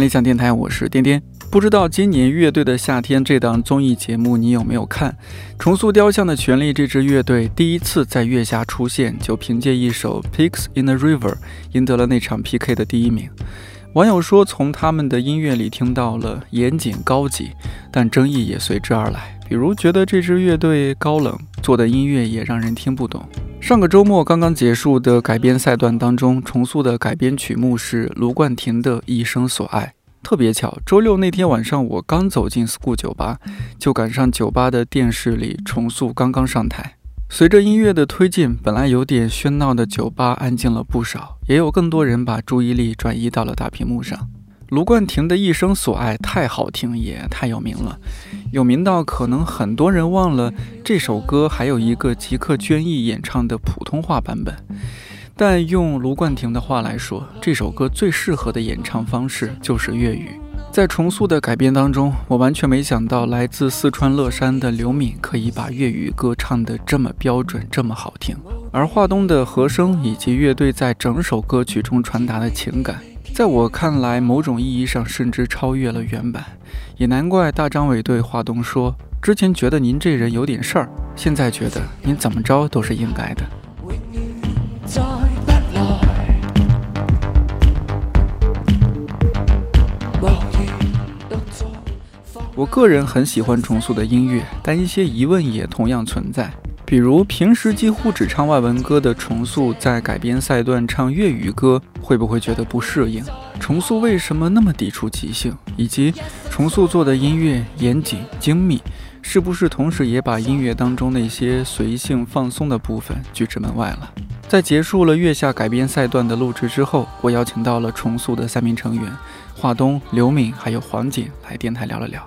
理想电台，我是颠颠。不知道今年《乐队的夏天》这档综艺节目你有没有看？重塑雕像的权利这支乐队第一次在月下出现，就凭借一首《Pigs in the River》赢得了那场 PK 的第一名。网友说，从他们的音乐里听到了严谨高级，但争议也随之而来，比如觉得这支乐队高冷，做的音乐也让人听不懂。上个周末刚刚结束的改编赛段当中，重塑的改编曲目是卢冠廷的《一生所爱》。特别巧，周六那天晚上，我刚走进 school 酒吧，就赶上酒吧的电视里重塑刚刚上台。随着音乐的推进，本来有点喧闹的酒吧安静了不少，也有更多人把注意力转移到了大屏幕上。卢冠廷的一生所爱太好听，也太有名了，有名到可能很多人忘了这首歌还有一个吉克隽逸演唱的普通话版本。但用卢冠廷的话来说，这首歌最适合的演唱方式就是粤语。在重塑的改编当中，我完全没想到来自四川乐山的刘敏可以把粤语歌唱得这么标准、这么好听。而华东的和声以及乐队在整首歌曲中传达的情感，在我看来，某种意义上甚至超越了原版。也难怪大张伟对华东说：“之前觉得您这人有点事儿，现在觉得您怎么着都是应该的。”我个人很喜欢重塑的音乐，但一些疑问也同样存在。比如，平时几乎只唱外文歌的重塑，在改编赛段唱粤语歌，会不会觉得不适应？重塑为什么那么抵触即兴？以及重塑做的音乐严谨精密，是不是同时也把音乐当中那些随性放松的部分拒之门外了？在结束了月下改编赛段的录制之后，我邀请到了重塑的三名成员：华东、刘敏还有黄景，来电台聊了聊。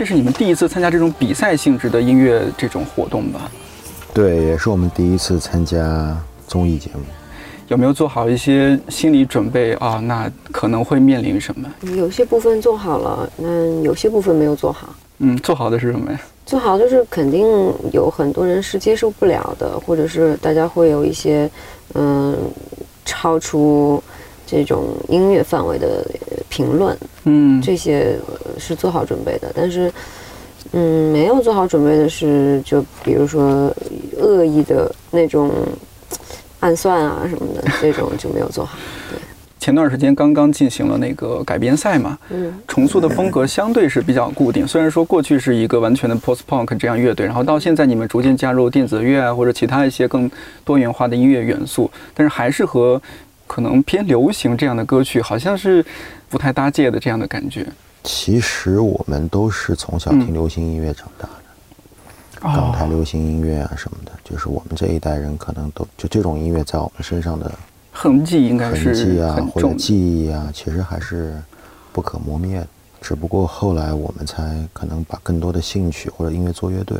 这是你们第一次参加这种比赛性质的音乐这种活动吧？对，也是我们第一次参加综艺节目。有没有做好一些心理准备啊？那可能会面临什么？有些部分做好了，那有些部分没有做好。嗯，做好的是什么呀？做好就是肯定有很多人是接受不了的，或者是大家会有一些嗯超出这种音乐范围的评论，嗯，这些是做好准备的。但是嗯，没有做好准备的是，就比如说恶意的那种暗算啊什么的，这种就没有做好。对。前段时间刚刚进行了那个改编赛嘛，嗯，重塑的风格相对是比较固定。虽然说过去是一个完全的 post punk 这样乐队，然后到现在你们逐渐加入电子乐啊或者其他一些更多元化的音乐元素，但是还是和可能偏流行这样的歌曲好像是不太搭界的这样的感觉。其实我们都是从小听流行音乐长大的，港台流行音乐啊什么的，就是我们这一代人可能都就这种音乐在我们身上的。痕迹应该是痕迹啊，或者记忆啊，其实还是不可磨灭的。只不过后来我们才可能把更多的兴趣或者音乐做乐队，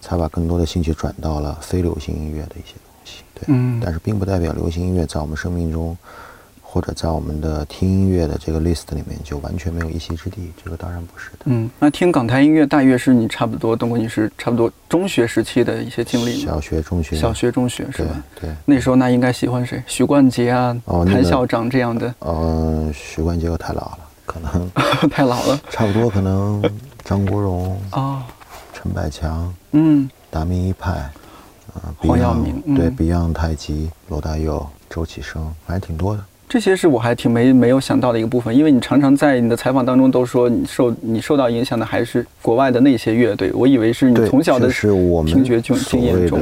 才把更多的兴趣转到了非流行音乐的一些东西。对，嗯，但是并不代表流行音乐在我们生命中。或者在我们的听音乐的这个 list 里面就完全没有一席之地，这个当然不是的。嗯，那听港台音乐大约是你差不多，东哥你是差不多中学时期的一些经历小学、中学、小学、中学是吧？对，那时候那应该喜欢谁？许冠杰啊，谭校长这样的。嗯，许冠杰又太老了，可能 太老了。差不多可能张国荣啊，陈百强，嗯，达明一派，啊，黄耀明，对，Beyond 太极，罗大佑、周启生，反正挺多的。这些是我还挺没没有想到的一个部分，因为你常常在你的采访当中都说你受你受到影响的还是国外的那些乐队，我以为是你从小的是我们听觉经经验中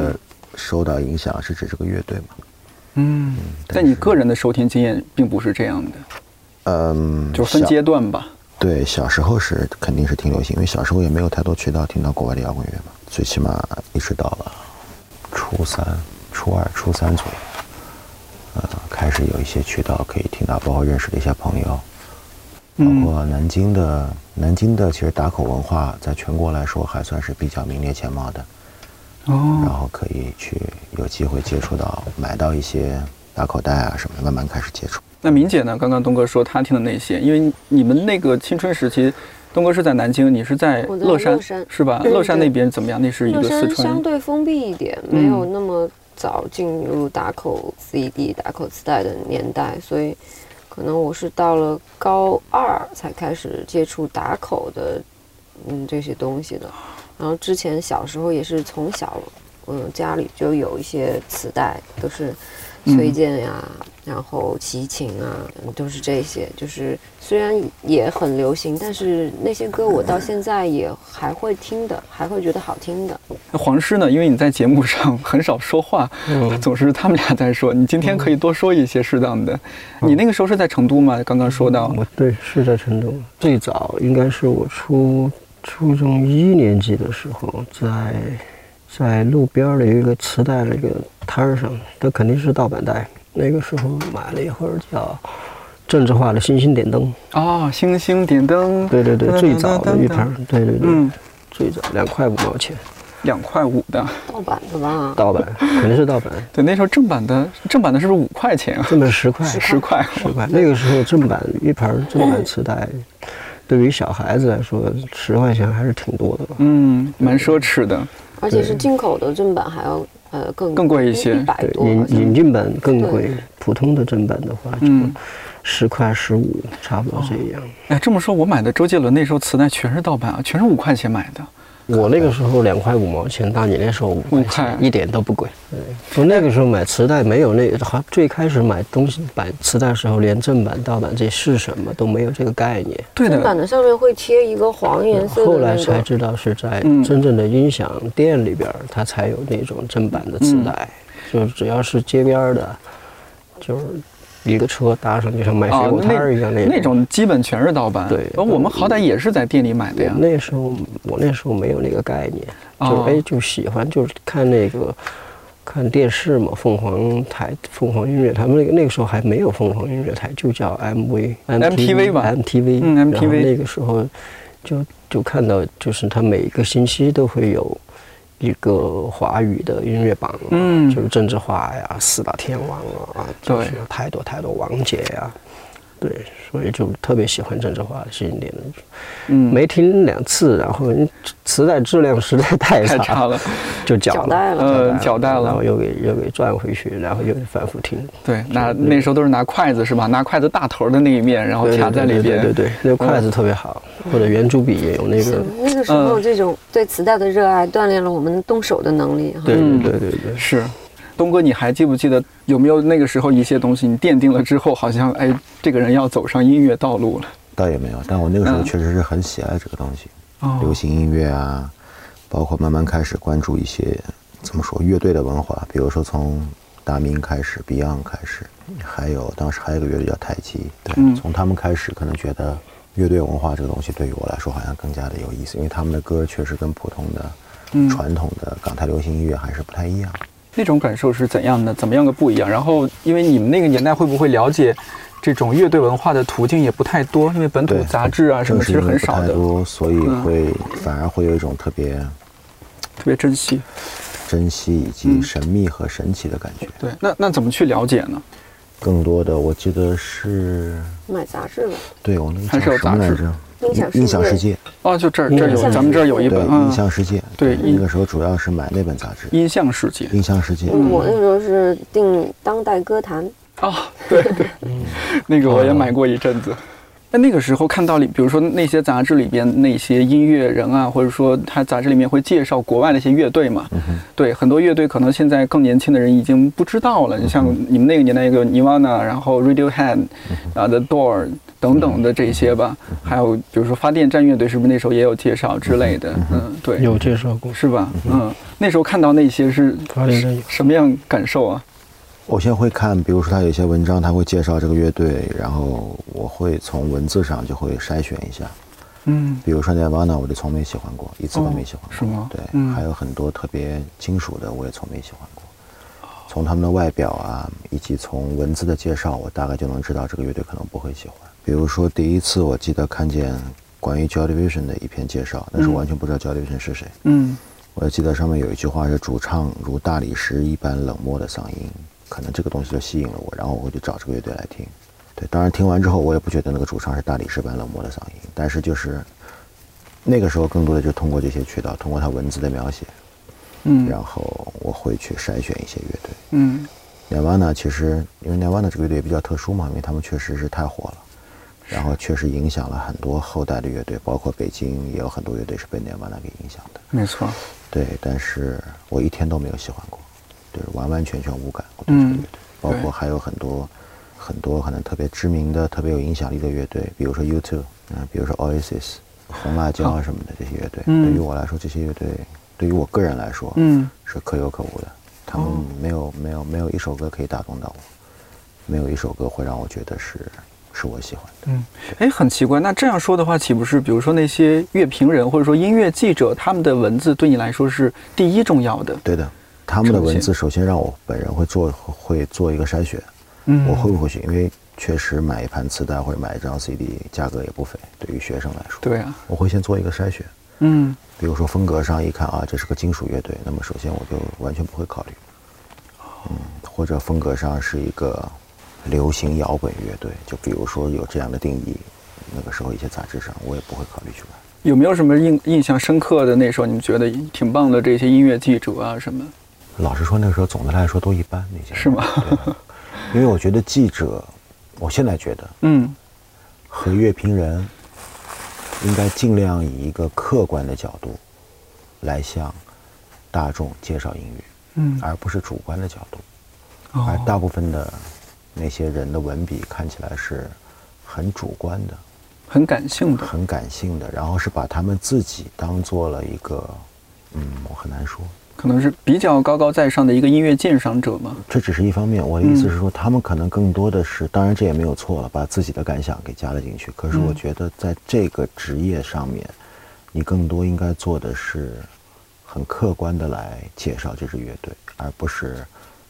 受到影响，是指这个乐队吗？嗯，在你个人的收听经验并不是这样的，嗯，就分阶段吧。对，小时候是肯定是听流行，因为小时候也没有太多渠道听到国外的摇滚乐嘛，最起码意识到了初三、初二、初三左右。呃，开始有一些渠道可以听到，包括认识的一些朋友，包括南京的南京的，其实打口文化在全国来说还算是比较名列前茅的。哦，然后可以去有机会接触到，买到一些打口袋啊什么的，慢慢开始接触。那明姐呢？刚刚东哥说他听的那些，因为你们那个青春时期，东哥是在南京，你是在乐山是吧？嗯乐山那边怎么样？那是一个四山相，对封闭一点，嗯没有那么早进入打口 CD、打口磁带的年代，所以可能我是到了高二才开始接触打口的，嗯，这些东西的。然后之前小时候也是从小，嗯，家里就有一些磁带，都是崔健呀，然后齐秦啊，嗯都是这些。就是虽然也很流行，但是那些歌我到现在也还会听的，还会觉得好听的。那黄师呢？因为你在节目上 很少说话，嗯 总是他们俩在说。你今天可以多说一些适当的。你那个时候是在成都吗？刚刚说到，我对是在成都，最早应该是我初初中一年级的时候，在在路边儿的一个磁带那个摊儿上，它肯定是盗版带。那个时候买了一会儿叫政治化的《星星点灯》，哦，星星点灯，对对对，最早的一盘，对对对，嗯，最早两块五毛钱，两块五的。盗版的吧？盗版肯定是盗版，对，那时候正版的正版的是不是五块钱啊？正版十块，十块。十块。那个时候正版一盘正版磁带，对于小孩子来说，十块钱还是挺多的吧。嗯，蛮奢侈的。而且是进口的正版还要呃更更贵一些对，一百多引。引进版更贵，普通的正版的话就嗯十块十五，差不多这样。哎，这么说，我买的周杰伦那时候磁带全是盗版啊，全是五块钱买的。我那个时候两块五毛钱，到你那时候五块五块钱，一点都不贵。对，就那个时候买磁带没有那个，好最开始买东西买磁带的时候，连正版盗版这是什么都没有这个概念。对的，正版的上面会贴一个黄颜色的后来，才知道是在嗯真正的音响店里边儿，它才有那种正版的磁带，就是只要是街边儿的，就是一个车搭上，就像卖水啊，果摊儿一样那那种基本全是盗版。对而我们好歹也是在店里买的呀。那时候我那时候没有那个概念，哦就是哎就喜欢就是看那个看电视嘛，凤凰台、凤凰音乐台，他们那个那个时候还没有凤凰音乐台，就叫 MV、MTV 吧 MTV，嗯 MTV 那个时候就就看到，就是他每一个星期都会有。一个华语的音乐榜、啊，嗯。就是郑智化呀、四大天王啊，就是对太多太多王杰呀、对，所以就特别喜欢郑智化的经典的嗯，没听两次，然后磁带质量实在太差，太差了。就缴缴代了呃缴代了然后又给又给转回去，然后又反复听，对，那那时候都是拿筷子是吧？拿筷子大头的那一面，然后对卡在里边。对对对对，那个筷子特别好，或者圆珠笔也有那个，那个时嗯候这种对磁带的热爱锻炼了我们动手的能力哈。对嗯对对对对，是，东哥，你还记不记得有没有那个时候一些东西你奠定了之后，好像哎，这个人要走上音乐道路了？倒也没有，但我那个时候嗯确实是很喜爱这个东西，哦流行音乐啊，包括慢慢开始关注一些怎么说乐队的文化，比如说从达明开始，Beyond 开始，还有当时还有一个乐队叫太极，对，嗯从他们开始，可能觉得乐队文化这个东西对于我来说好像更加的有意思，因为他们的歌确实跟普通的、嗯传统的港台流行音乐还是不太一样。那种感受是怎样的？怎么样个不一样？然后，因为你们那个年代会不会了解这种乐队文化的途径也不太多？因为本土，杂志啊什么其实是因为不太很少的，嗯多，所以会、反而会有一种特别特别珍惜。珍惜以及嗯神秘和神奇的感觉。对，那那怎么去了解呢？更多的，我记得是，买杂志吧，对我那个还是有杂志叫什么来着？音响音响世世界。界，哦，就这儿这儿有，咱们这儿有一，本音啊，像世界。对那个时候主要是买那本杂志，《音像世界。音像世界》。嗯，我那时候是订当代歌坛，啊，对对，那个我也买过一阵子。那那个时候看到里，比如说那些杂志里边那些音乐人啊，或者说他杂志里面会介绍国外的一些乐队嘛，对，很多乐队可能现在更年轻的人已经不知道了。你像你们那个年代有个 Nirvana，然后 Radiohead，啊 The Door 等等的这些吧，还有比如说发电站乐队，是不是那时候也有介绍之类的？嗯，对，有介绍过，是吧？嗯，那时候看到那些是发电站什么样感受啊？我现在会看，比如说他有一些文章，他会介绍这个乐队，然后我会从文字上就会筛选一下。嗯比如说 Nirvana，我就从没喜欢过，一次都没喜欢过。哦是吗对，嗯还有很多特别金属的，我也从没喜欢过。从他们的外表啊，以及从文字的介绍，我大概就能知道这个乐队可能不会喜欢。比如说第一次我记得看见关于 Joy Division 的一篇介绍，但是嗯完全不知道 Joy Division 是谁。嗯我记得上面有一句话是主唱如大理石一般冷漠的嗓音，可能这个东西就吸引了我，然后我会去找这个乐队来听。对，当然听完之后我也不觉得那个主唱是大理石般冷漠的嗓音，但是就是那个时候更多的就通过这些渠道，通过他文字的描写，嗯然后我会去筛选一些乐队。嗯 Nirvana 其实因为 Nirvana 这个乐队也比较特殊嘛，因为他们确实是太火了，然后确实影响了很多后代的乐队，包括北京也有很多乐队是被 Nirvana 给影响的。没错，对，但是我一天都没有喜欢过，就是完完全全无感。我对这个乐队，包括还有很多很多可能特别知名的、特别有影响力的乐队，比如说 U2，嗯，比如说 Oasis、红辣椒什么的这些乐队，嗯对于我来说，这些乐队对于我个人来说，嗯是可有可无的。他们没有、没有没有一首歌可以打动到我，没有一首歌会让我觉得是是我喜欢的。嗯，哎，很奇怪，那这样说的话，岂不是比如说那些乐评人或者说音乐记者，他们的文字对你来说是第一重要的？对的，他们的文字首先让我本人会做会做一个筛选，嗯我会不会去？因为确实买一盘磁带或者买一张 CD 价格也不菲，对于学生来说，对啊，我会先做一个筛选。嗯比如说风格上一看啊，这是个金属乐队，那么首先我就完全不会考虑。嗯，或者风格上是一个流行摇滚乐队，就比如说有这样的定义，那个时候一些杂志上我也不会考虑去买。有没有什么印印象深刻的？那时候你们觉得挺棒的这些音乐记者啊什么？老实说，那个时候总的来说都一般，那些人。是吗？对。因为我觉得记者，我现在觉得嗯。和乐评人应该尽量以一个客观的角度来向大众介绍音乐，嗯。而不是主观的角度。而哦大部分的那些人的文笔看起来是很主观的、很感性的，很感性的，然后是把他们自己当做了一个，嗯，我很难说。可能是比较高高在上的一个音乐鉴赏者嘛。这只是一方面，我的意思是说，他们可能更多的是，当然这也没有错了，把自己的感想给加了进去。可是我嗯觉得在这个职业上面，你更多应该做的是很客观的来介绍这支乐队，而不是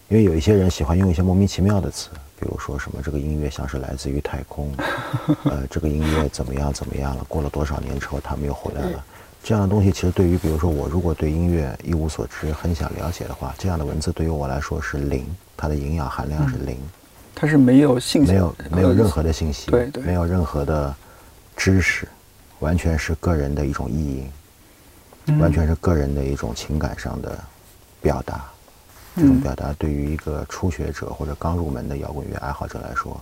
因为有一些人喜欢用一些莫名其妙的词，比如说什么这个音乐像是来自于太空，呃，这个音乐怎么样怎么样了，过了多少年之后他们又回来了。这样的东西，其实对于比如说我如果对音乐一无所知，很想了解的话，这样的文字对于我来说是零，它的营养含量是零，它是没有信息，没有没有任何的信息，对对。没有任何的知识，完全是个人的一种意淫，嗯。完全是个人的一种情感上的表达。这嗯种表达对于一个初学者或者刚入门的摇滚乐爱好者来说，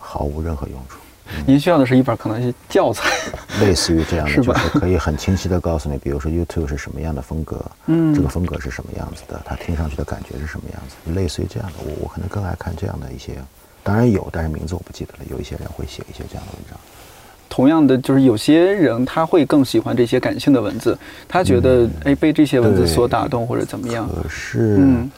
毫无任何用处。您需要的是一本可能是教材。类似于这样的，就是可以很清晰的告诉你，比如说 YouTube 是什么样的风格，嗯这个风格是什么样子的，它听上去的感觉是什么样子，类似于这样的，我我可能更爱看这样的一些，当然有，但是名字我不记得了，有一些人会写一些这样的文章。同样的，就是有些人他会更喜欢这些感性的文字，他觉得哎被这些文字所打动或者怎么样。可是，嗯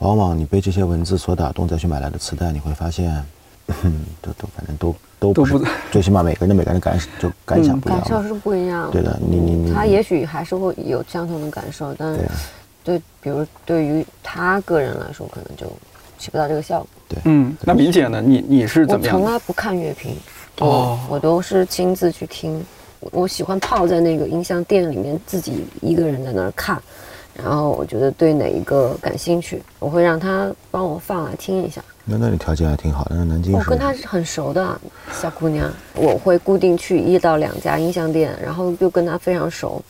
往往你被这些文字所打动，再去买来的磁带，你会发现，嗯，都都反正都都不是都不，最起码每个人的每个人的感就感想不一样。感受是不一样。对的，你你你，他也许还是会有相同的感受，但对对，比如对于他个人来说，可能就起不到这个效果。对嗯，那明姐呢？你你是怎么样我？从来不看乐评，哦我我都是亲自去听。我我喜欢泡在那个音像店里面，自己一个人在那儿看，然后我觉得对哪一个感兴趣，我会让他帮我放来听一下。那那里条件还挺好的，那南京我跟她是很熟的小姑娘，我会固定去一到两家音像店，然后就跟她非常熟。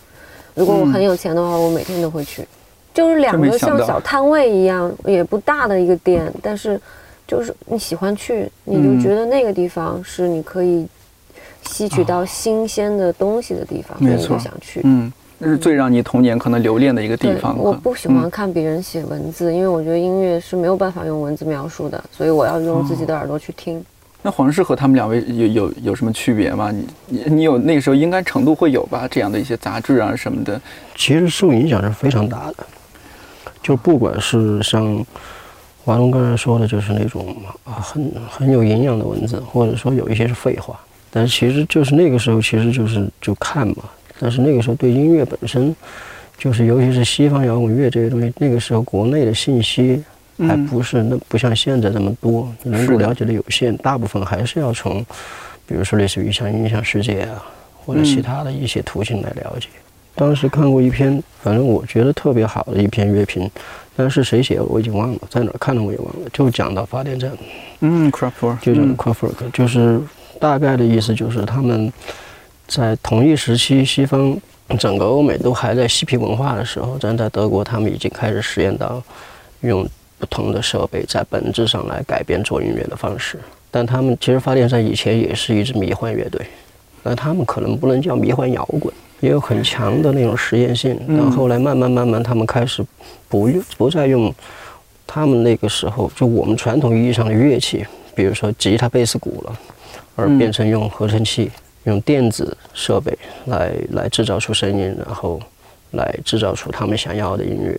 如果我很有钱的话，我每天都会去。就是两个像小摊位一样，也不大的一个店，但是就是你喜欢去，你就嗯觉得那个地方是你可以吸取到新鲜的东西的地方，所以你就想去。嗯，那是最让你童年可能留恋的一个地，方。我不喜欢嗯看别人写文字，因为我觉得音乐是没有办法用文字描述的，所以我要用自己的耳朵去听。那黄氏和他们两位有有有什么区别吗？你你你有那个时候应该程度会有吧？这样的一些杂志啊什么的，其实受影响是非常大的。就不管是像华龙刚才说的，就是那种啊很很有营养的文字，或者说有一些是废话，但是其实就是那个时候，其实就是就看嘛。但是那个时候对音乐本身，就是尤其是西方摇滚乐这些东西，那个时候国内的信息还嗯不是那不像现在这么多，你能够了解的有限，大部分还是要从，比如说类似于像音响世界啊，或者其嗯他的一些途径来了解。当时看过一篇，反正我觉得特别好的一篇乐评，但是谁写的我已经忘了，在哪看的我也忘了，就讲到发电站，嗯 c r a f t w o r 就讲嗯 Kraftwerk，、就是大概的意思就是他们在同一时期，西方整个欧美都还在嬉皮文化的时候，但在德国，他们已经开始实验到用不同的设备，在本质上来改变做音乐的方式。但他们其实发电站以前也是一支迷幻乐队，那他们可能不能叫迷幻摇滚，也有很强的那种实验性。但后来慢慢慢慢，他们开始不用不再用他们那个时候就我们传统意义上的乐器，比如说吉他、贝斯、鼓了，而变成用合成器、用电子设备来来制造出声音，然后来制造出他们想要的音乐。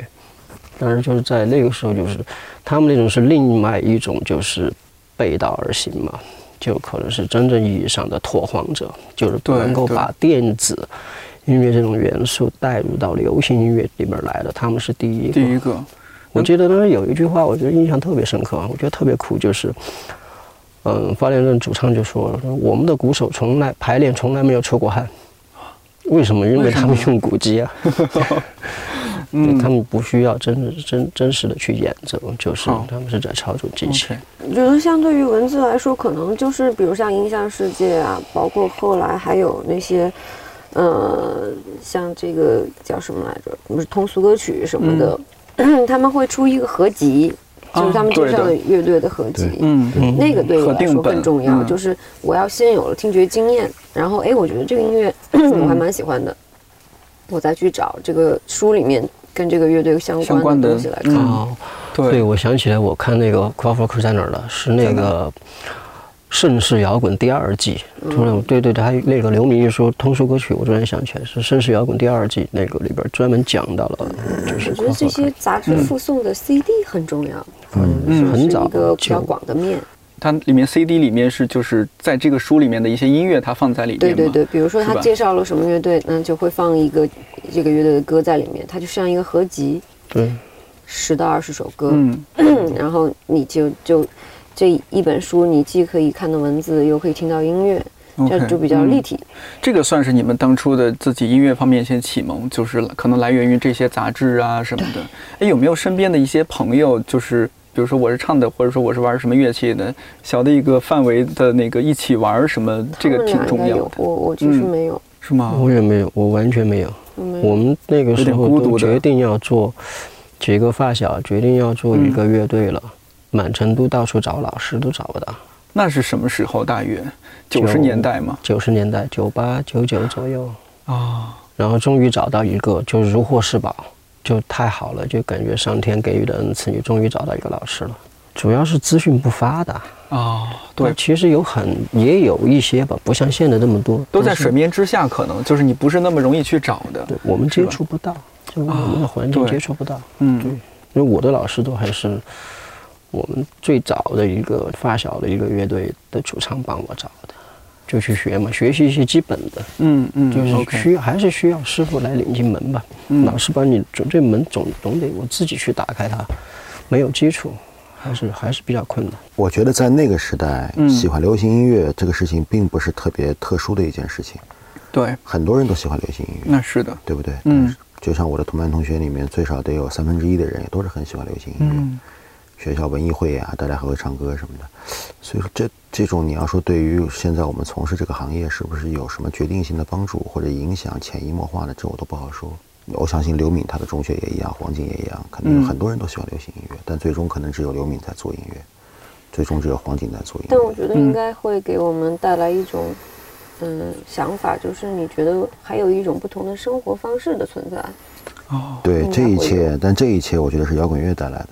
但是就是在那个时候，就是他们那种是另外一种就是。背道而行嘛，就可能是真正意义上的拓荒者，就是不能够把电子音乐这种元素带入到流行音乐里边来的。他们是第一个。第一个，我记得当时有一句话，我觉得印象特别深刻，我觉得特别酷，就是，嗯，发电人主唱就说：“我们的鼓手从来排练从来没有出过汗，为什么？因为他们用鼓机啊。”嗯，他们不需要真真真实的去演奏，就是他们是在操作机器。我觉得相对于文字来说，可能就是比如像音像世界啊，包括后来还有那些，呃，像这个叫什么来着？不是通俗歌曲什么的，他们会出一个合集，就是他们介绍的乐队的合集。嗯，那个对我来说更重要，就是我要先有了听觉经验，然后哎，我觉得这个音乐 我还蛮喜欢的，我再去找这个书里面。跟这个乐队相关的东西来看，对，我想起来，我看那个《Crawford》在哪儿了？是那个《盛世摇滚》第二季。突然，对对对，还那个刘明一说通俗歌曲，我突然想起来是《盛世摇滚》第二季那个里边专门讲到了，就是我觉得这些杂志附送的 CD 很重要，嗯，很早一个比较广的面。它里面 CD 里面是就是在这个书里面的一些音乐，它放在里面。对对对，比如说他介绍了什么乐队，那就会放一个这个乐队的歌在里面，它就像一个合集。对，十到二十首歌。嗯，然后你就就这一本书，你既可以看到文字，又可以听到音乐，这就比较立体。这个算是你们当初的自己音乐方面一些启蒙，就是可能来源于这些杂志啊什么的。哎，有没有身边的一些朋友，就是？比如说我是唱的，或者说我是玩什么乐器的，小的一个范围的那个一起玩什么，这个挺重要的。我我其实没有，是吗？我也没有，我完全没有。我们那个时候都决定要做几个发小，决定要做一个乐队了，满成都到处找老师都找不到。那是什么时候？大约九十年代吗？九十年代，九八九九左右啊。然后终于找到一个，就如获至宝。就太好了，就感觉上天给予的恩赐，你终于找到一个老师了。主要是资讯不发达啊，对，其实有很也有一些吧，不像现在这么多，都在水面之下，可能就是你不是那么容易去找的。对，我们接触不到，就我们的环境接触不到。嗯，对，因为我的老师都还是我们最早的一个发小的一个乐队的主唱帮我找的。就去学嘛，学习一些基本的，嗯嗯，就是需还是需要师傅来领进门吧。老师帮你总这门总总得我自己去打开它，没有基础，还是还是比较困难。我觉得在那个时代，喜欢流行音乐这个事情并不是特别特殊的一件事情。对，很多人都喜欢流行音乐。那是的，对不对？嗯，就像我的同班同学里面，最少得有三分之一的人也都是很喜欢流行音乐。学校文艺会啊，大家还会唱歌什么的，所以说这这种你要说对于现在我们从事这个行业是不是有什么决定性的帮助或者影响潜移默化的，这我都不好说。我相信刘敏他的中学也一样，黄景也一样，可能有很多人都喜欢流行音乐，但最终可能只有刘敏在做音乐，最终只有黄景在做音乐。但我觉得应该会给我们带来一种嗯想法，就是你觉得还有一种不同的生活方式的存在。哦，对，这一切，但这一切我觉得是摇滚乐带来的。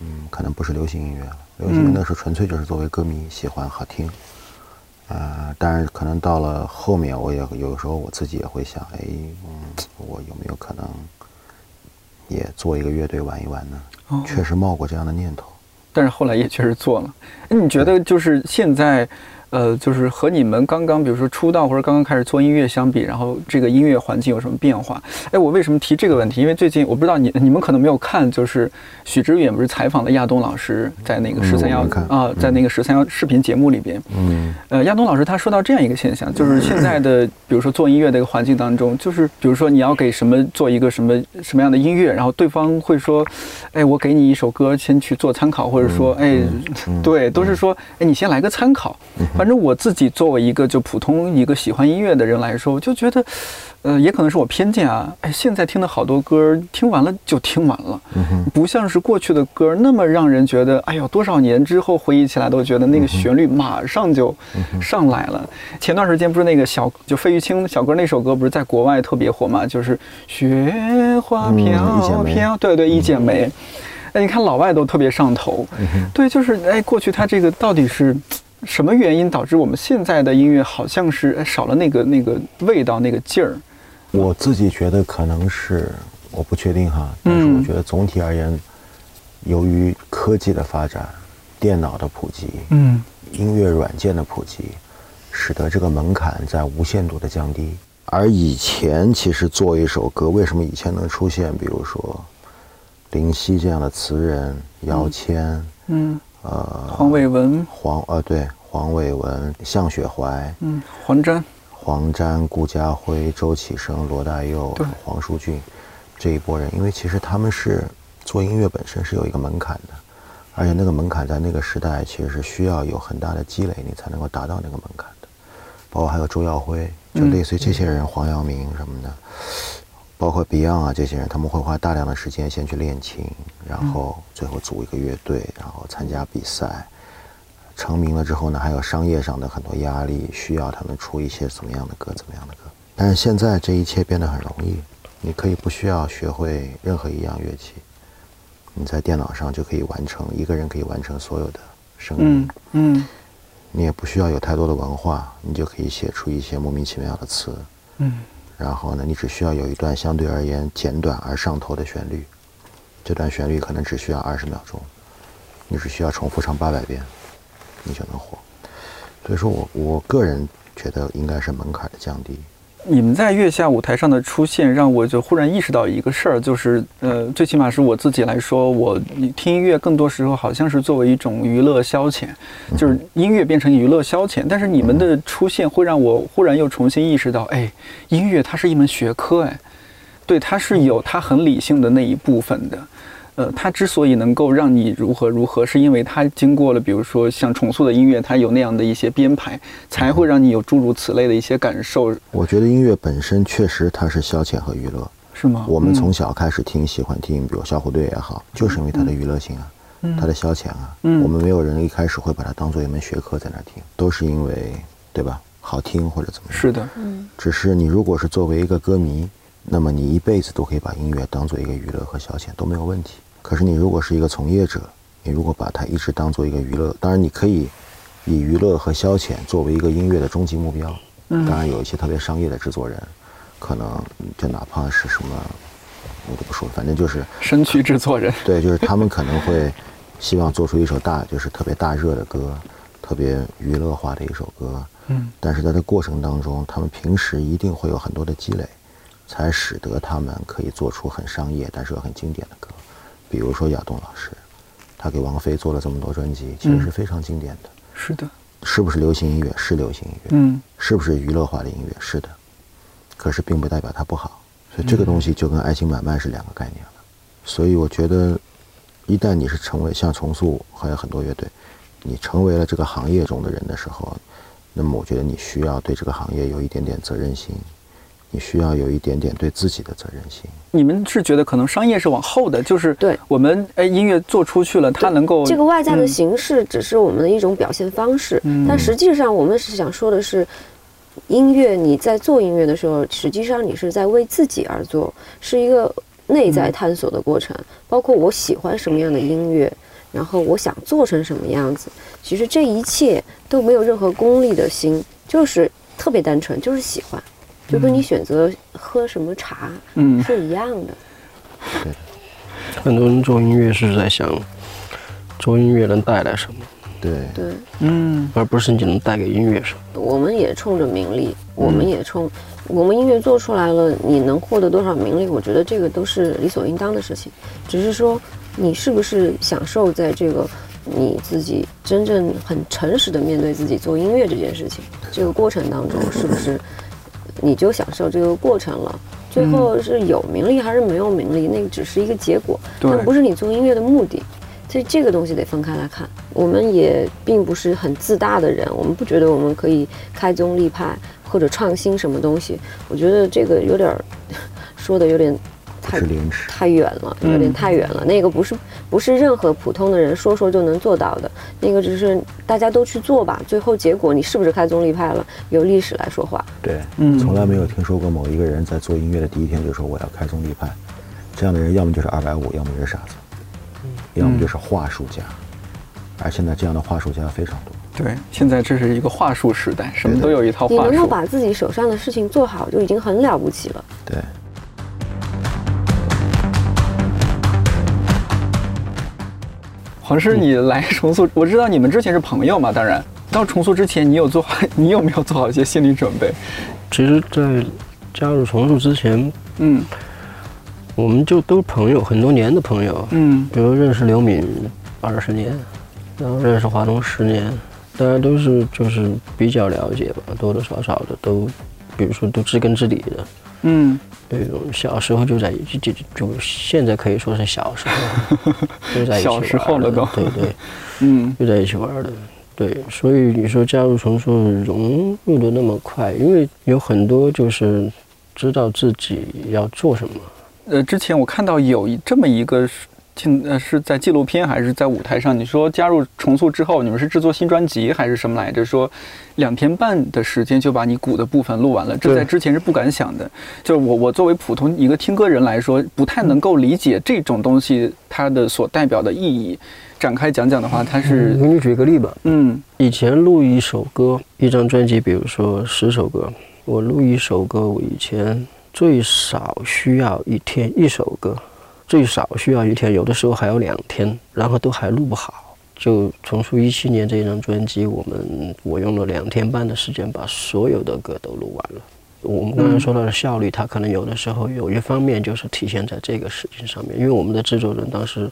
嗯，可能不是流行音乐了。流行音乐那时候纯粹就是作为歌迷喜欢好听，啊，但是可能到了后面，我也有时候我自己也会想，哎，嗯，我有没有可能也做一个乐队玩一玩呢？确实冒过这样的念头，但是后来也确实做了。那，你觉得就是现在？呃，就是和你们刚刚，比如说出道或者刚刚开始做音乐相比，然后这个音乐环境有什么变化？哎，我为什么提这个问题？因为最近我不知道你你们可能没有看，就是许知远不是采访了亚东老师在那个十三幺啊，在那个十三幺视频节目里边，嗯，呃，亚东老师他说到这样一个现象，就是现在的比如说做音乐的一个环境当中，就是比如说你要给什么做一个什么什么样的音乐，然后对方会说，哎，我给你一首歌先去做参考，或者说，哎，对，都是说，哎，你先来个参考。反正我自己作为一个就普通一个喜欢音乐的人来说，我就觉得，呃，也可能是我偏见啊。哎，现在听的好多歌，听完了就听完了，不像是过去的歌那么让人觉得，哎呦，多少年之后回忆起来都觉得那个旋律马上就上来了。前段时间不是那个小就费玉清小哥那首歌不是在国外特别火嘛？就是雪花飘飘，对对，一剪梅。哎，你看老外都特别上头，对，就是哎，过去他这个到底是什么原因导致我们现在的音乐好像是少了那个那个味道那个劲儿？我自己觉得可能是我不确定哈，但是我觉得总体而言，由于科技的发展、电脑的普及、嗯，音乐软件的普及，使得这个门槛在无限度的降低。而以前其实做一首歌，为什么以前能出现，比如说？林夕这样的词人，姚谦，嗯，呃，黄伟文，黄，呃，对，黄伟文，向雪怀，嗯，黄沾，黄沾，顾嘉辉，周启生，罗大佑，黄舒骏，这一波人，因为其实他们是做音乐本身是有一个门槛的，而且那个门槛在那个时代其实是需要有很大的积累，你才能够达到那个门槛的，包括还有周耀辉，就类似于这些人，黄耀明什么的。包括 Beyond 啊这些人，他们会花大量的时间先去练琴，然后最后组一个乐队，然后参加比赛，成名了之后呢，还有商业上的很多压力，需要他们出一些怎么样的歌，怎么样的歌。但是现在这一切变得很容易，你可以不需要学会任何一样乐器，你在电脑上就可以完成，一个人可以完成所有的声音。嗯，你也不需要有太多的文化，你就可以写出一些莫名其妙的词。嗯。然后呢，你只需要有一段相对而言简短而上头的旋律，这段旋律可能只需要二十秒钟，你只需要重复唱八百遍，你就能火。所以说我我个人觉得应该是门槛的降低。你们在月下舞台上的出现，让我就忽然意识到一个事儿，就是呃，最起码是我自己来说，我听音乐更多时候好像是作为一种娱乐消遣，就是音乐变成娱乐消遣。但是你们的出现会让我忽然又重新意识到，哎，音乐它是一门学科，哎，对，它是有它很理性的那一部分的。呃，它之所以能够让你如何如何，是因为它经过了，比如说像重塑的音乐，它有那样的一些编排，才会让你有诸如此类的一些感受。我觉得音乐本身确实它是消遣和娱乐，是吗？我们从小开始听，喜欢听，比如小虎队也好，就是因为它的娱乐性啊，它的消遣啊。嗯，我们没有人一开始会把它当做一门学科在那听，都是因为对吧？好听或者怎么样？是的，嗯。只是你如果是作为一个歌迷，那么你一辈子都可以把音乐当做一个娱乐和消遣都没有问题。可是你如果是一个从业者，你如果把它一直当做一个娱乐，当然你可以以娱乐和消遣作为一个音乐的终极目标。嗯，当然有一些特别商业的制作人，可能就哪怕是什么，我就不说，反正就是身躯制作人。对，就是他们可能会希望做出一首大，就是特别大热的歌，特别娱乐化的一首歌。嗯，但是在这过程当中，他们平时一定会有很多的积累，才使得他们可以做出很商业但是又很经典的歌。比如说亚东老师，他给王菲做了这么多专辑，其实是非常经典的。是的，是不是流行音乐？是流行音乐。嗯，是不是娱乐化的音乐？是的。可是并不代表它不好，所以这个东西就跟爱情买卖是两个概念了。所以我觉得，一旦你是成为像重塑还有很多乐队，你成为了这个行业中的人的时候，那么我觉得你需要对这个行业有一点点责任心。你需要有一点点对自己的责任心。你们是觉得可能商业是往后的，就是对我们哎音乐做出去了，它能够这个外在的形式只是我们的一种表现方式，但实际上我们是想说的是，音乐你在做音乐的时候，实际上你是在为自己而做，是一个内在探索的过程。包括我喜欢什么样的音乐，然后我想做成什么样子，其实这一切都没有任何功利的心，就是特别单纯，就是喜欢。就跟你选择喝什么茶，嗯，是一样的。对，很多人做音乐是在想，做音乐能带来什么？对对，嗯，而不是你能带给音乐什么。我们也冲着名利，我们也冲，我们音乐做出来了，你能获得多少名利？我觉得这个都是理所应当的事情。只是说，你是不是享受在这个你自己真正很诚实的面对自己做音乐这件事情这个过程当中，是不是？你就享受这个过程了，最后是有名利还是没有名利，那个只是一个结果，但不是你做音乐的目的，所以这个东西得分开来看。我们也并不是很自大的人，我们不觉得我们可以开宗立派或者创新什么东西。我觉得这个有点儿说的有点太。太远了，有点太远了。那个不是不是任何普通的人说说就能做到的，那个只是大家都去做吧。最后结果你是不是开宗立派了，由历史来说话。对，嗯从来没有听说过某一个人在做音乐的第一天就说我要开宗立派，这样的人要么就是二百五，要么就是傻子，要么就是话术家，而现在这样的话术家非常多。对，现在这是一个话术时代，什么都有一套你能够。把自己手上的事情做好，就已经很了不起了。对，黄师，你来 重塑，我知道你们之前是朋友嘛，当然到重塑之前，你有做好，你有没有做好一些心理准备？其实，在加入重塑之前，嗯我们就都是朋友，很多年的朋友。嗯比如认识刘敏二十年，然后认识华东十年，大家都是就是比较了解吧，多多少少的都，比如说都知根知底的。嗯对小时候就在一起，就就就现在可以说是小时候，就在一起小时候了都对对，嗯就在一起玩的。对，所以你说加入重塑融入的那么快，因为有很多就是知道自己要做什么。呃，之前我看到有一这么一个是听呃是在纪录片还是在舞台上？你说加入重塑之后，你们是制作新专辑还是什么来着？说两天半的时间就把你鼓的部分录完了，这在之前是不敢想的。就是我我作为普通一个听歌人来说，不太能够理解这种东西它的所代表的意义。展开讲讲的话，它我是给你举个例吧，嗯以前录一首歌，一张专辑，比如说十首歌，我录一首歌，我以前最少需要一天一首歌，最少需要一天，有的时候还有两天，然后都还录不好。就重塑一七年这张专辑，我们我用了两天半的时间把所有的歌都录完了。我们刚才说到的效率，它可能有的时候有一方面就是体现在这个事情上面，因为我们的制作人当时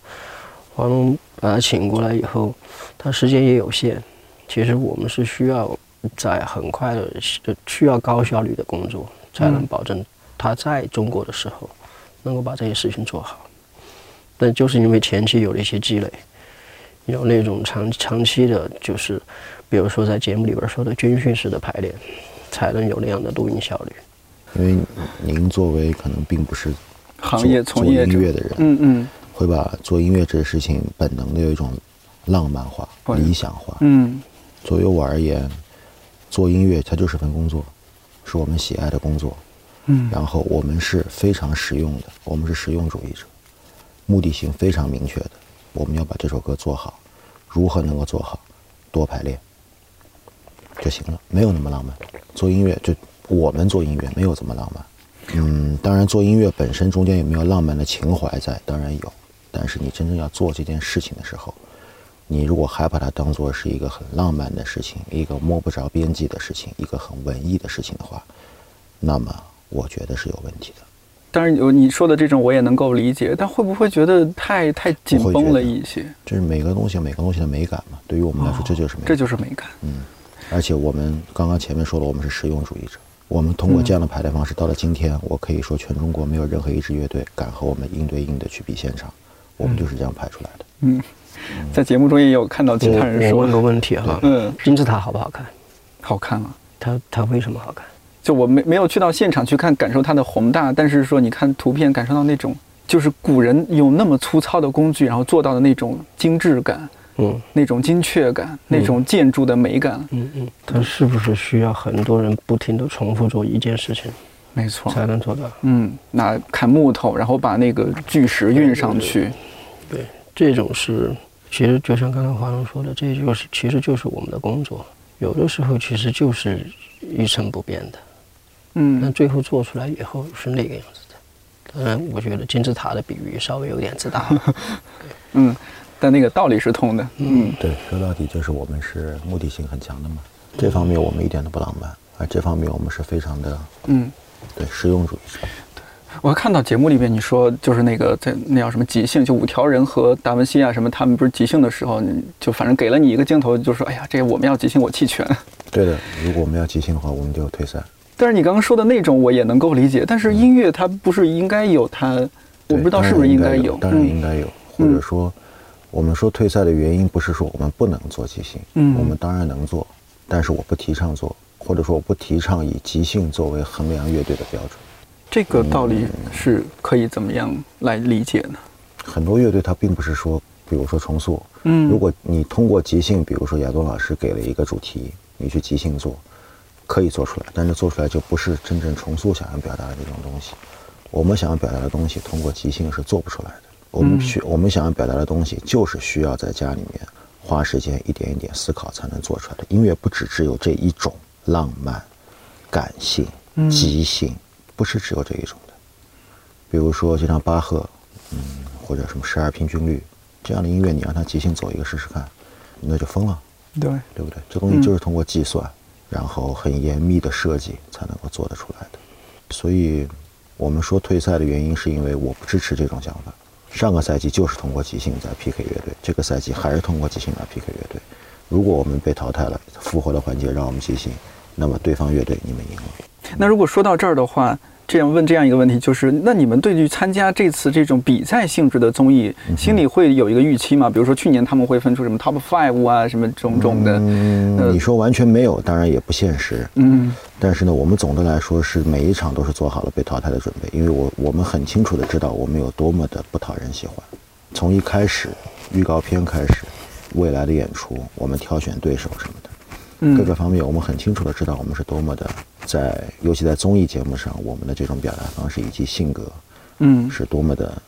黄龙把他请过来以后，他时间也有限，其实我们是需要在很快的、需要高效率的工作，才能保证他在中国的时候能够把这些事情做好。但就是因为前期有了一些积累，有那种长长期的，就是比如说在节目里边说的军训式的排练，才能有那样的录音效率。因为您作为可能并不是行业从业音乐的人，嗯嗯会把做音乐这个事情本能的有一种浪漫化、理想化。嗯作为我而言，做音乐它就是份工作，是我们喜爱的工作。嗯然后我们是非常实用的，我们是实用主义者，目的性非常明确的，我们要把这首歌做好。如何能够做好？多排练就行了，没有那么浪漫。做音乐就我们做音乐没有这么浪漫。嗯，当然做音乐本身中间有没有浪漫的情怀在，当然有。但是你真正要做这件事情的时候，你如果还把它当做是一个很浪漫的事情，一个摸不着边际的事情，一个很文艺的事情的话，那么我觉得是有问题的。当然有你说的这种我也能够理解，但会不会觉得太太紧绷了一些？这是每个东西有每个东西的美感嘛。对于我们来说，这就是美哦这感。就是美感。嗯，而且我们刚刚前面说了，我们是实用主义者。我们通过这样的排练方式，到了今天，我可以说全中国没有任何一支乐队敢和我们硬对硬的去比现场。我们就是这样排出来的。嗯，在节目中也有看到其他人说我我问，个问题哈，嗯，金字塔好不好看？好看啊。它它为什么好看？就我没没有去到现场去看，感受它的宏大，但是说你看图片，感受到那种就是古人用那么粗糙的工具，然后做到的那种精致感、嗯。那种精确感、那种建筑的美感。嗯嗯，它是不是需要很多人不停的重复做一件事情没错，才能做到？嗯，拿砍木头，然后把那个巨石运上去。对，这种是其实就像刚才华龙说的，这就是其实就是我们的工作，有的时候其实就是一成不变的，但嗯，最后做出来以后是那个样子的。当然，我觉得金字塔的比喻稍微有点自大了。嗯，但那个道理是通的。嗯对，说到底就是我们是目的性很强的嘛。这方面我们一点都不浪漫，而这方面我们是非常的嗯，对实用主义者。我看到节目里边你说，就是那个在那叫什么即兴，就五条人和达文西啊什么，他们不是即兴的时候，就反正给了你一个镜头，就说哎呀，这个我们要即兴，我弃权。对的，如果我们要即兴的话，我们就退散。但是你刚刚说的那种我也能够理解，但是音乐它不是应该有它，我不知道是不是应应该有。当然应嗯该有，或者说，我们说退赛的原因不是说我们不能做即兴，嗯我们当然能做，但是我不提倡做，或者说我不提倡以即兴作为衡量乐队的标准。这个道理是可以怎么样来理解呢？很多乐队它并不是说，比如说重塑，嗯如果你通过即兴，比如说亚东老师给了一个主题，你去即兴做，可以做出来，但是做出来就不是真正重塑想要表达的这种东西。我们想要表达的东西，通过即兴是做不出来的。我们需、我们想要表达的东西，就是需要在家里面花时间一点一点思考才能做出来的。音乐不只只有这一种浪漫、感性、即兴，不是只有这一种的。比如说，就像巴赫，嗯，或者什么十二平均律这样的音乐，你让他即兴走一个试试看，那就疯了，对，对不对？这东西就是通过计算，然后很严密的设计才能够做得出来的。所以，我们说退赛的原因，是因为我不支持这种想法。上个赛季就是通过即兴在 PK 乐队，这个赛季还是通过即兴来 PK 乐队。如果我们被淘汰了，复活的环节让我们即兴，那么对方乐队你们赢了。那如果说到这儿的话，这样问这样一个问题，就是那你们对于参加这次这种比赛性质的综艺，心里会有一个预期吗？比如说去年他们会分出什么 Top Five 啊，什么种种的，嗯，你说完全没有，当然也不现实。嗯但是呢，我们总的来说是每一场都是做好了被淘汰的准备，因为我我们很清楚的知道我们有多么的不讨人喜欢。从一开始，预告片开始，未来的演出，我们挑选对手什么的，各嗯个方面我们很清楚的知道我们是多么的在，尤其在综艺节目上，我们的这种表达方式以及性格嗯，是多么的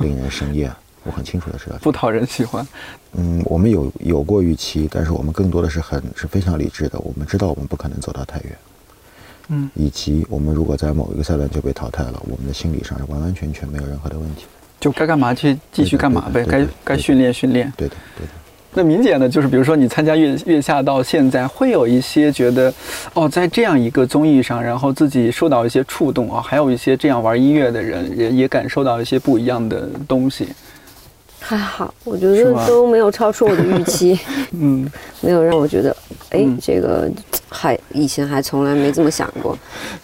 令人生厌。我很清楚的知道，不讨人喜欢，嗯，我们有有过预期，但是我们更多的是很是非常理智的。我们知道我们不可能走到太远，嗯，以及我们如果在某一个赛段就被淘汰了，我们的心理上是完完全全没有任何的问题。就该干嘛去继续干嘛呗，该该训练训练。对的，对的。那明姐呢？就是比如说你参加月月下到现在，会有一些觉得，哦，在这样一个综艺上，然后自己受到一些触动啊、还有一些这样玩音乐的人也也感受到一些不一样的东西。还好，我觉得都没有超出我的预期，嗯，没有让我觉得，哎，嗯。这个还以前还从来没这么想过，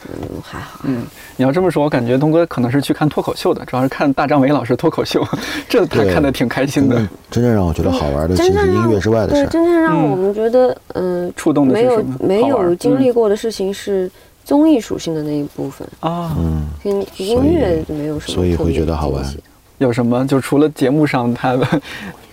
嗯，还好。嗯，你要这么说，我感觉东哥可能是去看脱口秀的，主要是看大张伟老师脱口秀，这他看的挺开心的。真正。让我觉得好玩的，其实是音真正让乐之外的事，儿。对真正让嗯。我们觉得，嗯，触动的没有？没有经历嗯过的事情是综艺属性的那一部分，啊，嗯，跟音乐没有什么所以会特别觉得好玩。惊喜有什么？就除了节目上他的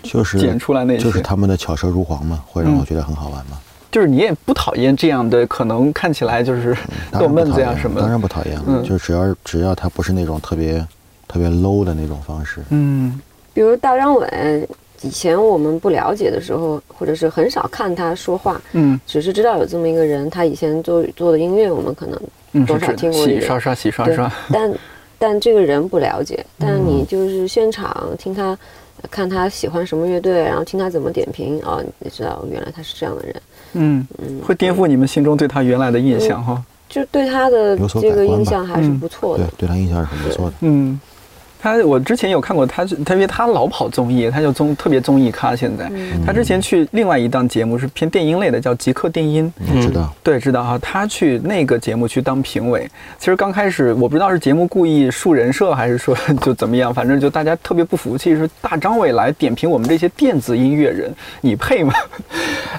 就是 剪出来那些，就是他们的巧舌如簧嘛，会让嗯我觉得很好玩嘛。就是你也不讨厌这样的，可能看起来就是 逗闷，子呀什么的。当然不讨厌了，嗯就只要只要他不是那种特别特别 low 的那种方式，嗯比如大张伟，以前我们不了解的时候，或者是很少看他说话，嗯只是知道有这么一个人，他以前做做的音乐，我们可能嗯，多少听过一点洗刷刷洗刷刷，，但但这个人不了解，但嗯你就是现场听他，看他喜欢什么乐队，然后听他怎么点评，哦，你知道原来他是这样的人，嗯，嗯，会颠覆你们心中对他原来的印象哈。就对他的这个印象还是嗯不错的对。对他印象是很不错的。嗯，他我之前有看过他，他因为他老跑综艺，他就综特别综艺咖。现在嗯他之前去另外一档节目是偏电音类的，叫《极客电音》。你知道，对，知道哈，他去那个节目去当评委。其实刚开始我不知道是节目故意树人设，还是说就怎么样，反正就大家特别不服气，说大张伟来点评我们这些电子音乐人，你配吗？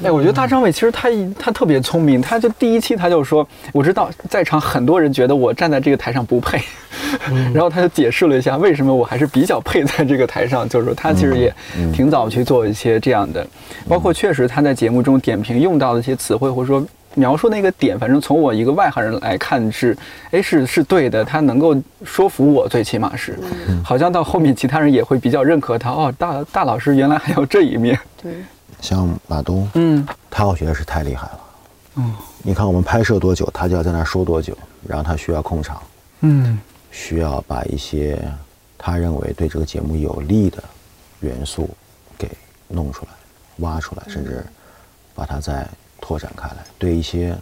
哎，我觉得大张伟其实他他特别聪明，他就第一期他就说，我知道在场很多人觉得我站在这个台上不配，然后他就解释了一下为什么我还是比较配在这个台上，就是说他其实也挺早去做一些这样的，包括确实他在节目中点评用到的一些词汇，或者说描述那个点，反正从我一个外行人来看是，哎是是对的，他能够说服我，最起码是，好像到后面其他人也会比较认可他，哦，大大老师原来还有这一面，对，像马东，嗯。他我觉得是太厉害了。嗯。你看我们拍摄多久，他就要在那儿说多久，然后他需要控场，嗯。需要把一些他认为对这个节目有利的元素给弄出来、挖出来，甚至把它再拓展开来。对一些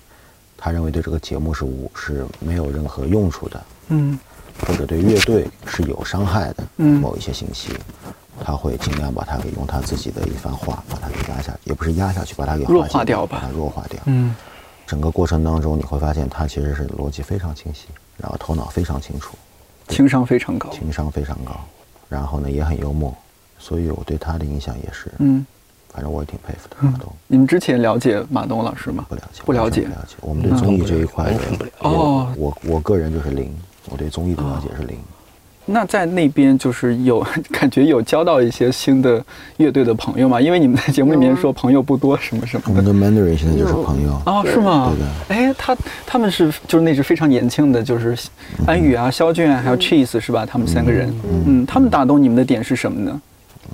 他认为对这个节目是无是没有任何用处的，嗯。或者对乐队是有伤害的嗯。某一些信息，他会尽量把它给用他自己的一番话把它给压下，也不是压下去，把它给弱化掉吧。把它弱化掉。嗯。整个过程当中，你会发现他其实是逻辑非常清晰，然后头脑非常清楚，情商非常高，情商非常高，然后呢也很幽默，所以我对他的影响也是，嗯，反正我也挺佩服的。马东你们之前了解马东老师吗？不了解，不了解不了解。我们对综艺这一块完全不了解哦我我我个人就是零，我对综艺的了解是零。那在那边就是有 感觉有交到一些新的乐队的朋友吗？因为你们在节目里面说朋友不多什么什么的。我们的 Mandarin 现在就是朋友，哦，是吗？对的哎，他他们是就是那支非常年轻的，就是安宇啊、肖俊啊，还有 Cheese 是吧？他们三个人，嗯，他们打动你们的点是什么呢？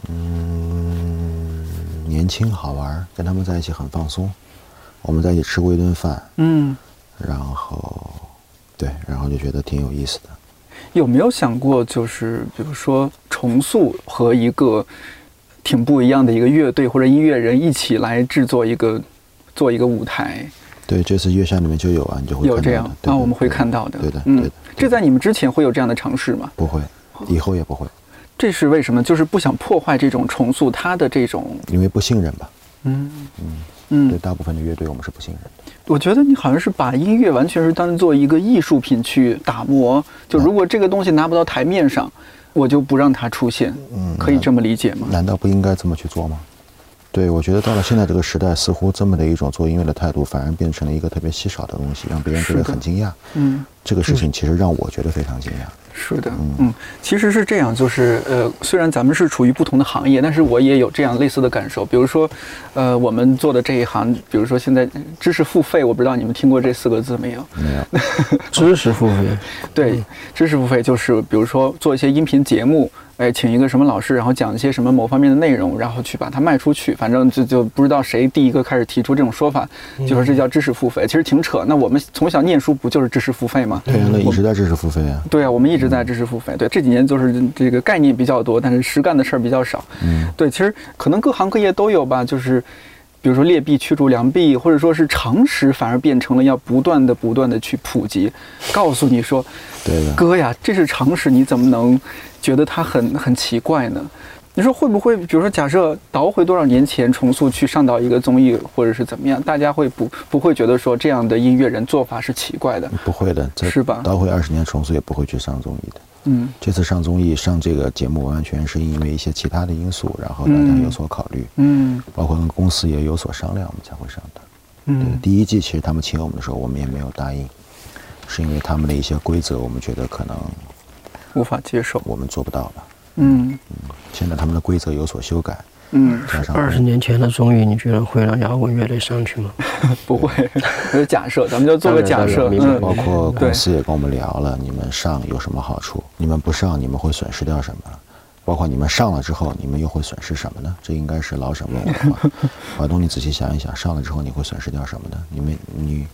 嗯，年轻好玩，跟他们在一起很放松。我们在一起吃过一顿饭，嗯，然后对，然后就觉得挺有意思的。有没有想过，就是比如说重塑和一个挺不一样的一个乐队或者音乐人一起来制作一个做一个舞台？对，这次月下里面就有啊，你就会有这样的对啊，我们会看到的。对的，嗯对的。这在你们之前会有这样的尝试吗？不会，以后也不会，这是为什么？就是不想破坏这种重塑它的这种，因为不信任吧。嗯对嗯，对大部分的乐队我们是不信任的。我觉得你好像是把音乐完全是当做一个艺术品去打磨。就如果这个东西拿不到台面上，我就不让它出现。嗯可以这么理解吗？难道不应该这么去做吗？对，我觉得到了现在这个时代，似乎这么的一种做音乐的态度，反而变成了一个特别稀少的东西，让别人觉得很惊讶。嗯。这个事情其实让我觉得非常惊讶。是的，嗯，其实是这样，就是呃，虽然咱们是处于不同的行业，但是我也有这样类似的感受。比如说，呃，我们做的这一行，比如说现在知识付费，我不知道你们听过这四个字没有？没有，知识付费，对，知识付费就是比如说做一些音频节目，哎，请一个什么老师，然后讲一些什么某方面的内容，然后去把它卖出去。反正就就不知道谁第一个开始提出这种说法，就说这叫知识付费，其实挺扯。那我们从小念书不就是知识付费吗？对啊，那一直在知识付费啊。对啊，我们一直在知识付费。对，这几年就是这个概念比较多，但是实干的事儿比较少。嗯，对，其实可能各行各业都有吧，就是比如说劣币驱逐良币，或者说是常识，反而变成了要不断的、不断的去普及，告诉你说，对的。哥呀，这是常识，你怎么能觉得它很很奇怪呢？你说会不会，比如说假设倒回多少年前重塑去上到一个综艺，或者是怎么样，大家会不不会觉得说这样的音乐人做法是奇怪的？不会的，是吧倒回二十年重塑也不会去上综艺的。嗯这次上综艺上这个节目，完全是因为一些其他的因素，然后大家有所考虑，嗯包括跟公司也有所商量，我们才会上的。嗯第一季其实他们请我们的时候，我们也没有答应，是因为他们的一些规则，我们觉得可能无法接受。我们做不到吧。嗯现在他们的规则有所修改，嗯，加上二十年前的综艺，你觉得会让摇滚乐队上去吗？不会，就假设，咱们就做个假设。包括公司也跟我们聊了，你们上有什么好处？你们不上，你们会损失掉什么？包括你们上了之后，你们又会损失什么呢？这应该是老沈问我的话。华东，你仔细想一想，上了之后你会损失掉什么呢？你没你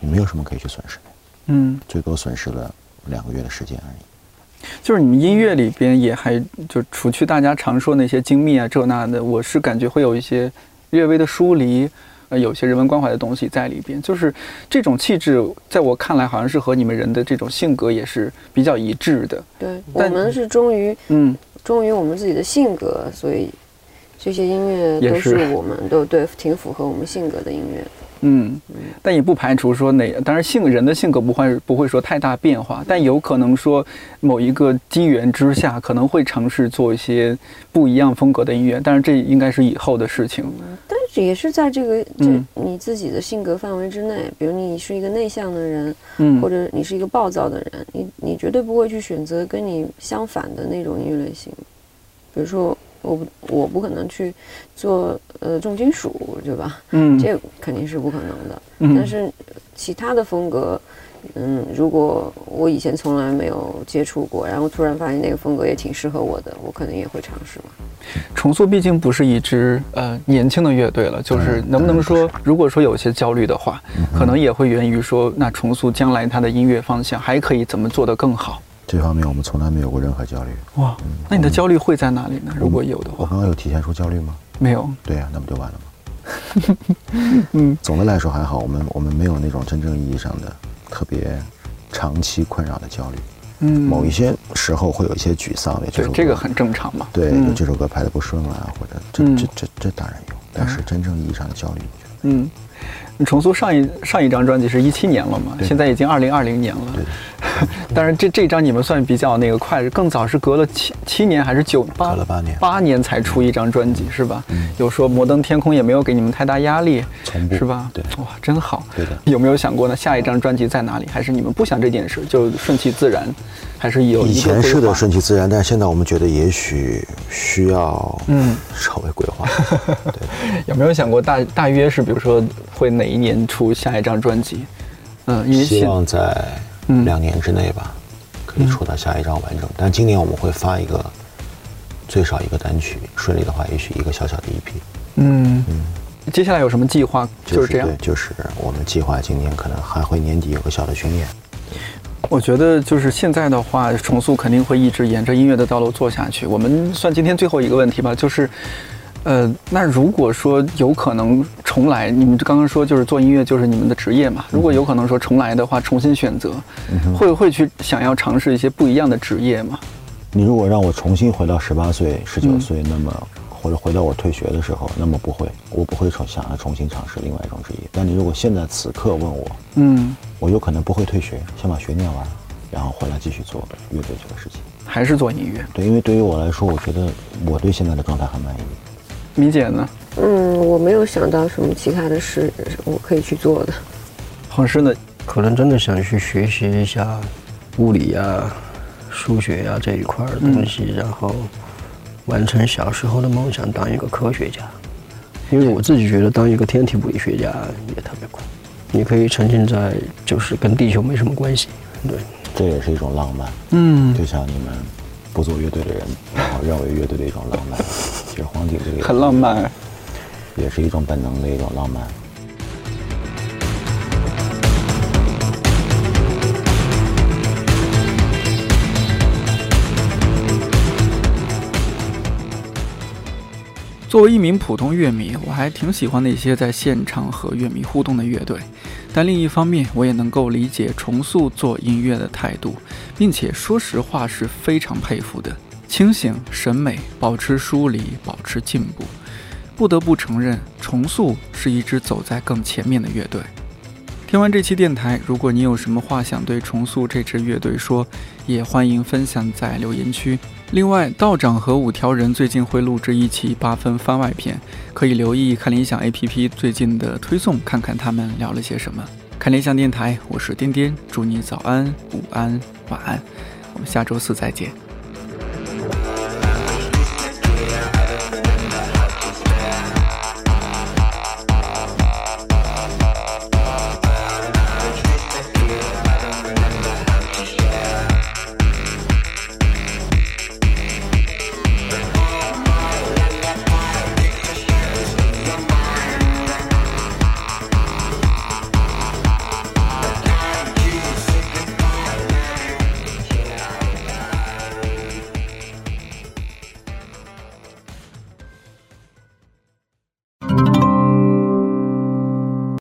你没有什么可以去损失的，嗯，最多损失了两个月的时间而已。就是你们音乐里边也还就除去大家常说那些精密啊这那的，我是感觉会有一些略微的疏离，呃，有些人文关怀的东西在里边。就是这种气质，在我看来好像是和你们人的这种性格也是比较一致的。对，我们是忠于嗯忠于我们自己的性格，所以这些音乐都是我们都对挺符合我们性格的音乐。嗯，但也不排除说哪，当然性人的性格不会不会说太大变化，但有可能说某一个机缘之下，可能会尝试做一些不一样风格的音乐，但是这应该是以后的事情。但是也是在这个这嗯你自己的性格范围之内，比如你是一个内向的人，嗯或者你是一个暴躁的人，你你绝对不会去选择跟你相反的那种音乐类型。比如说，我不我不可能去做呃重金属，对吧？嗯这肯定是不可能的。嗯但是其他的风格，嗯，如果我以前从来没有接触过，然后突然发现那个风格也挺适合我的，我可能也会尝试嘛。重塑毕竟不是一支呃年轻的乐队了，就是能不能说，如果说有些焦虑的话，可能也会源于说，那重塑将来它的音乐方向还可以怎么做得更好？这方面我们从来没有过任何焦虑。哇，那你的焦虑会在哪里呢？如果有的话，我刚刚有体现出焦虑吗？没有。对呀、那不就完了吗？嗯，总的来说还好，我们我们没有那种真正意义上的特别长期困扰的焦虑。嗯，某一些时候会有一些沮丧的，就是这个很正常嘛。对，嗯就这首歌拍的不顺啊，或者这嗯这这这当然有，但是真正意义上的焦虑，我觉得嗯，重塑上一上一张专辑是一七年了嘛，现在已经二零二零年了。当然，这这张你们算比较那个快，更早是隔了七七年还是九八？隔了八年，八年才出一张专辑是吧？嗯。有说摩登天空也没有给你们太大压力，是吧？对。哇，真好。对的。有没有想过呢？下一张专辑在哪里？还是你们不想这件事，就顺其自然？还是有以前是的顺其自然，但是现在我们觉得也许需要嗯稍微规划。对。有没有想过大大约是比如说会哪一年出下一张专辑？嗯，因为希望在。两年之内吧，可以出到下一张完整。但今年我们会发一个最少一个单曲，顺利的话，也许一个小小的 EP。嗯嗯。接下来有什么计划？就是这样。对，就是我们计划今年可能还会年底有个小的巡演。我觉得就是现在的话，重塑肯定会一直沿着音乐的道路做下去。我们算今天最后一个问题吧，就是。呃，那如果说有可能重来，你们刚刚说就是做音乐就是你们的职业嘛？如果有可能说重来的话，重新选择，会会去想要尝试一些不一样的职业吗？你如果让我重新回到十八岁、十九岁，那么或者回到我退学的时候，那么不会，我不会重想要重新尝试另外一种职业。但你如果现在此刻问我，嗯，我有可能不会退学，先把学念完，然后回来继续做乐队这个事情，还是做音乐？对，因为对于我来说，我觉得我对现在的状态很满意。米姐呢？嗯，我没有想到什么其他的事我可以去做的。黄师呢？可能真的想去学习一下物理呀、数学呀这一块的东西，然后完成小时候的梦想，当一个科学家。因为我自己觉得当一个天体物理学家也特别酷，你可以沉浸在就是跟地球没什么关系。对，这也是一种浪漫。嗯，就像你们不做乐队的人，然后认为乐队的一种浪漫。其实黄景这个很浪漫，也是一种本能的一种浪漫。作为一名普通乐迷，我还挺喜欢那些在现场和乐迷互动的乐队。但另一方面，我也能够理解重塑做音乐的态度，并且说实话是非常佩服的。清醒、审美、保持疏离、保持进步，不得不承认，重塑是一支走在更前面的乐队。听完这期电台，如果你有什么话想对重塑这支乐队说，也欢迎分享在留言区。另外，道长和五条人最近会录制一期八分番外篇，可以留意看理想 APP 最近的推送，看看他们聊了些什么。看理想电台，我是颠颠，祝你早安、午安、晚安，我们下周四再见。